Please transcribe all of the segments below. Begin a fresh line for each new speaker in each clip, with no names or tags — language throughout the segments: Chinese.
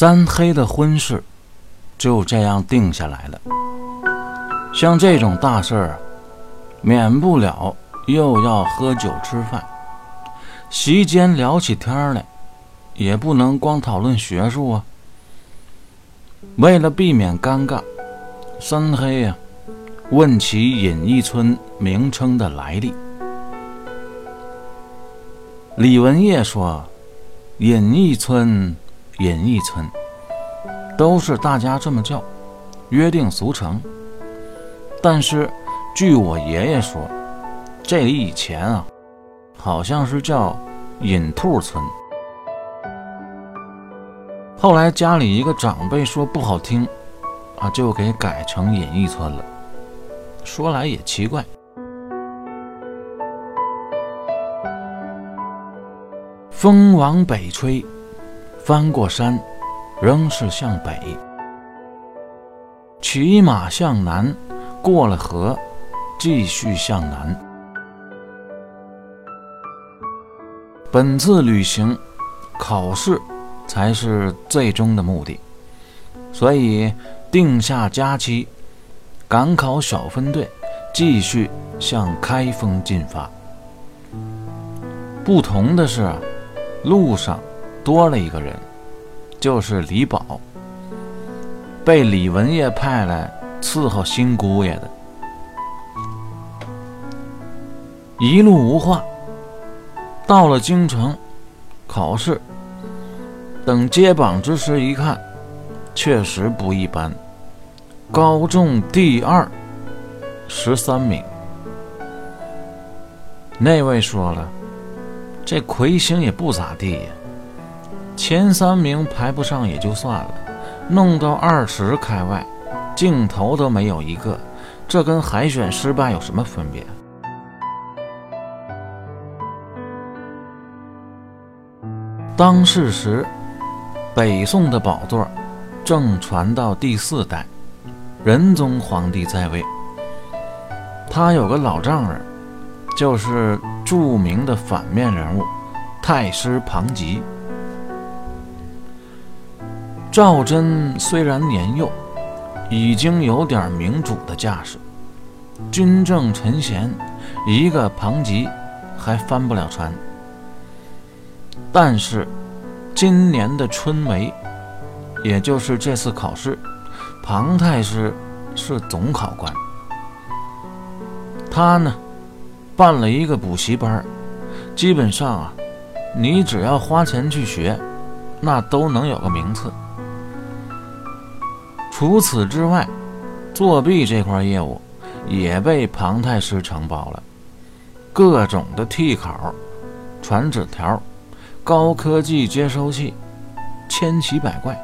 三黑的婚事就这样定下来了。像这种大事儿，免不了又要喝酒吃饭，席间聊起天来，也不能光讨论学术啊。为了避免尴尬，三黑呀问起隐逸村名称的来历。李文业说：“隐逸村，隐逸村，都是大家这么叫，约定俗成。但是，据我爷爷说，这里以前啊，好像是叫隐兔村。后来家里一个长辈说不好听，啊，就给改成隐逸村了。说来也奇怪。”风往北吹，翻过山，仍是向北；骑马向南，过了河，继续向南。本次旅行，考试才是最终的目的，所以定下假期，赶考小分队继续向开封进发。不同的是。路上多了一个人，就是李宝，被李文业派来伺候新姑爷的。一路无话，到了京城考试，等揭榜之时一看，确实不一般，高中第二，十三名。那位说了。这魁星也不咋地呀，前三名排不上也就算了，弄到二十开外，镜头都没有一个，这跟海选失败有什么分别？当世时，北宋的宝座正传到第四代，仁宗皇帝在位，他有个老丈人。就是著名的反面人物，太师庞吉。赵祯虽然年幼，已经有点明主的架势，军政臣贤，一个庞吉还翻不了船。但是今年的春闱，也就是这次考试，庞太师是总考官，他呢？办了一个补习班，基本上啊，你只要花钱去学，那都能有个名次。除此之外，作弊这块业务也被庞太师承包了，各种的替考、传纸条、高科技接收器，千奇百怪。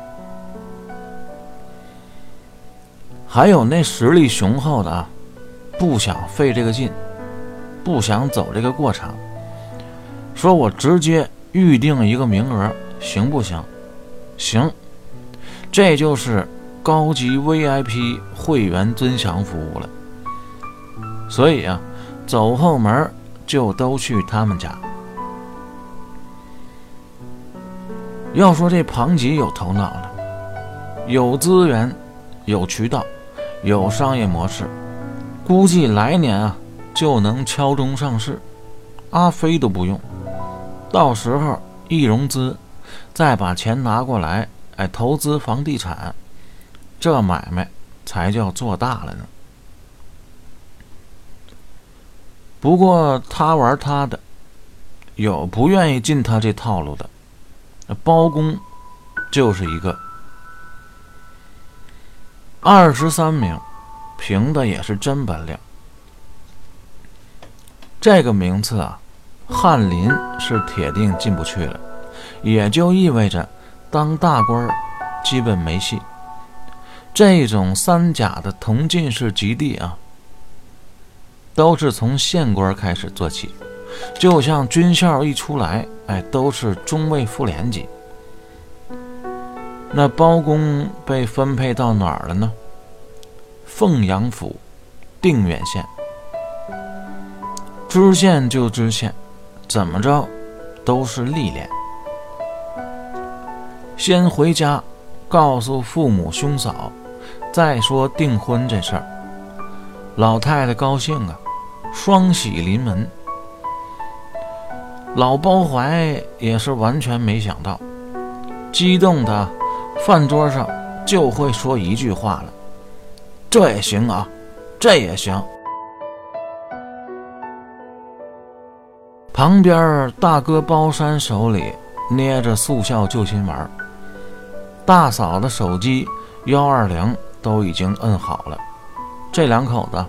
还有那实力雄厚的啊，不想费这个劲。不想走这个过场，说我直接预定一个名额，行不行？行，这就是高级 VIP 会员尊享服务了。所以啊，走后门就都去他们家。要说这庞吉有头脑了，有资源，有渠道，有商业模式，估计来年啊。就能敲钟上市，阿飞都不用，到时候一融资，再把钱拿过来，哎，投资房地产，这买卖才叫做大了呢。不过他玩他的，有不愿意进他这套路的，包公就是一个。二十三名，凭的也是真本领。这个名次啊，翰林是铁定进不去了，也就意味着当大官基本没戏。这种三甲的同进士及第啊，都是从县官开始做起，就像军校一出来，哎，都是中尉副连级。那包公被分配到哪儿了呢？凤阳府定远县。知县就知县，怎么着都是历练。先回家告诉父母兄嫂，再说订婚这事儿。老太太高兴啊，双喜临门。老包怀也是完全没想到，激动的饭桌上就会说一句话了：“这也行啊，这也行。”旁边大哥包山手里捏着速效救心丸，大嫂的手机幺二零都已经摁好了。这两口子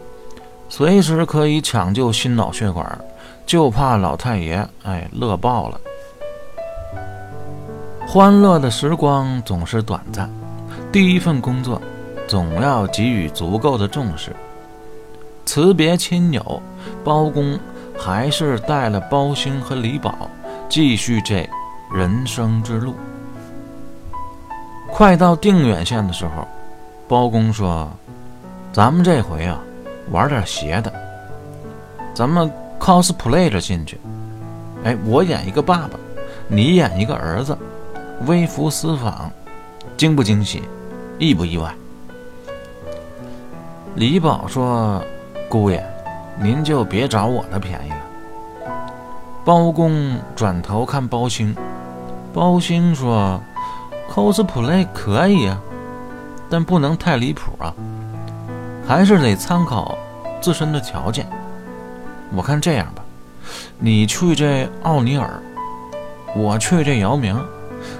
随时可以抢救心脑血管，就怕老太爷哎乐爆了。欢乐的时光总是短暂，第一份工作总要给予足够的重视。辞别亲友，包公。还是带了包兴和李宝继续这人生之路。快到定远县的时候，包公说：“咱们这回啊，玩点邪的。咱们 cosplay 着进去。哎，我演一个爸爸，你演一个儿子，微服私访，惊不惊喜？意不意外？”李宝说：“姑爷。”您就别找我的便宜了。包公转头看包兴，包兴说：“cosplay 可以啊，但不能太离谱啊，还是得参考自身的条件。我看这样吧，你去这奥尼尔，我去这姚明，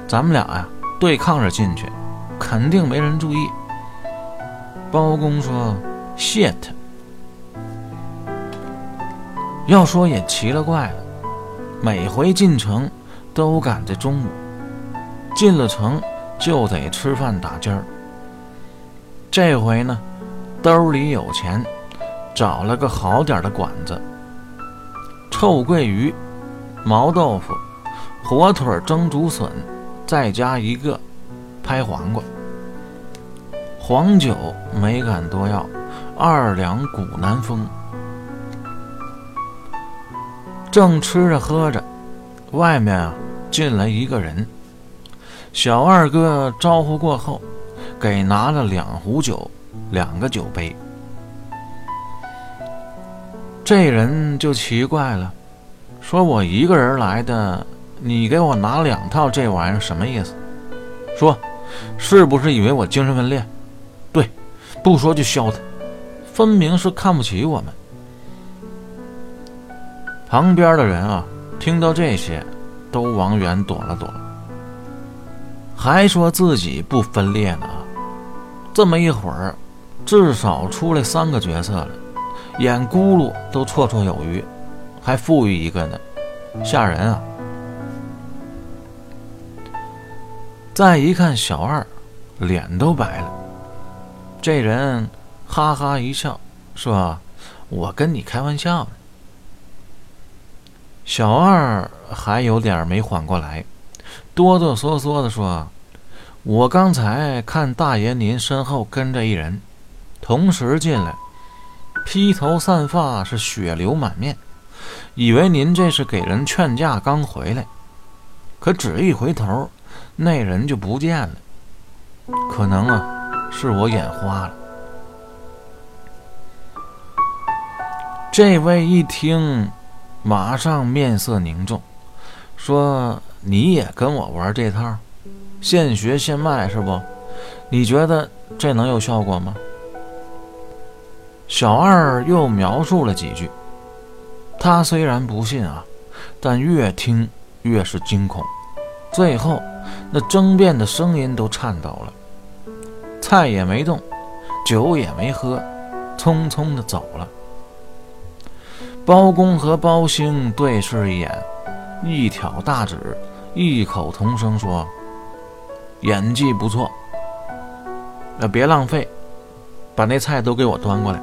咱们俩呀对抗着进去，肯定没人注意。”包公说：“shit。”要说也奇了怪了，每回进城都赶在中午，进了城就得吃饭打尖儿。这回呢，兜里有钱，找了个好点的馆子，臭鳜鱼、毛豆腐、火腿蒸竹笋，再加一个拍黄瓜。黄酒没敢多要，二两古南风。正吃着喝着，外面啊进来一个人。小二哥招呼过后，给拿了两壶酒，两个酒杯。这人就奇怪了，说我一个人来的，你给我拿两套这玩意儿什么意思？说，是不是以为我精神分裂？对，不说就削他，分明是看不起我们。旁边的人啊，听到这些，都往远躲了躲，还说自己不分裂呢。这么一会儿，至少出来三个角色了，演咕噜都绰绰有余，还富裕一个呢，吓人啊！再一看小二，脸都白了。这人哈哈一笑，说：“我跟你开玩笑呢。”小二还有点没缓过来，哆哆嗦嗦地说：“我刚才看大爷您身后跟着一人，同时进来，披头散发，是血流满面，以为您这是给人劝架刚回来，可只一回头，那人就不见了。可能啊，是我眼花了。”这位一听。马上面色凝重，说：“你也跟我玩这套，现学现卖是不？你觉得这能有效果吗？”小二又描述了几句，他虽然不信啊，但越听越是惊恐。最后，那争辩的声音都颤抖了，菜也没动，酒也没喝，匆匆的走了。包公和包兴对视一眼，一挑大指，异口同声说：“演技不错。那别浪费，把那菜都给我端过来。”